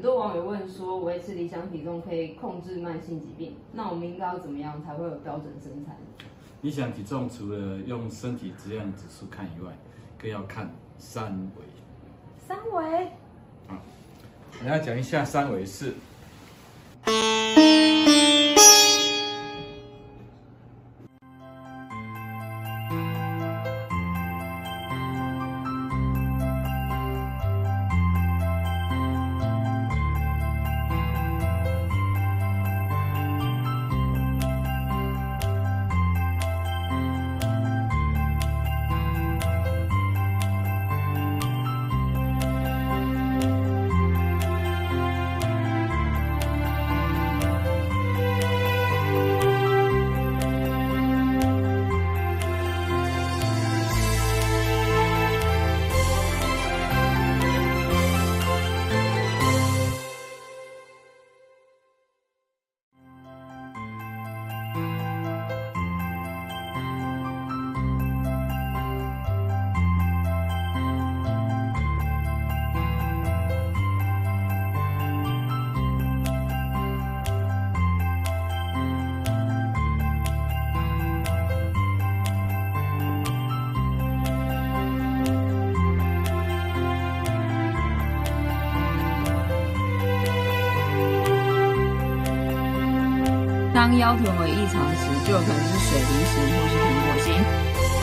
多网友问说，维持理想体重可以控制慢性疾病，那我们应该要怎么样才会有标准身材？理想体重除了用身体质量指数看以外，更要看三围。三围，我要讲一下三围是。当腰臀围异常时，就有可能是水瓶型或是苹果型。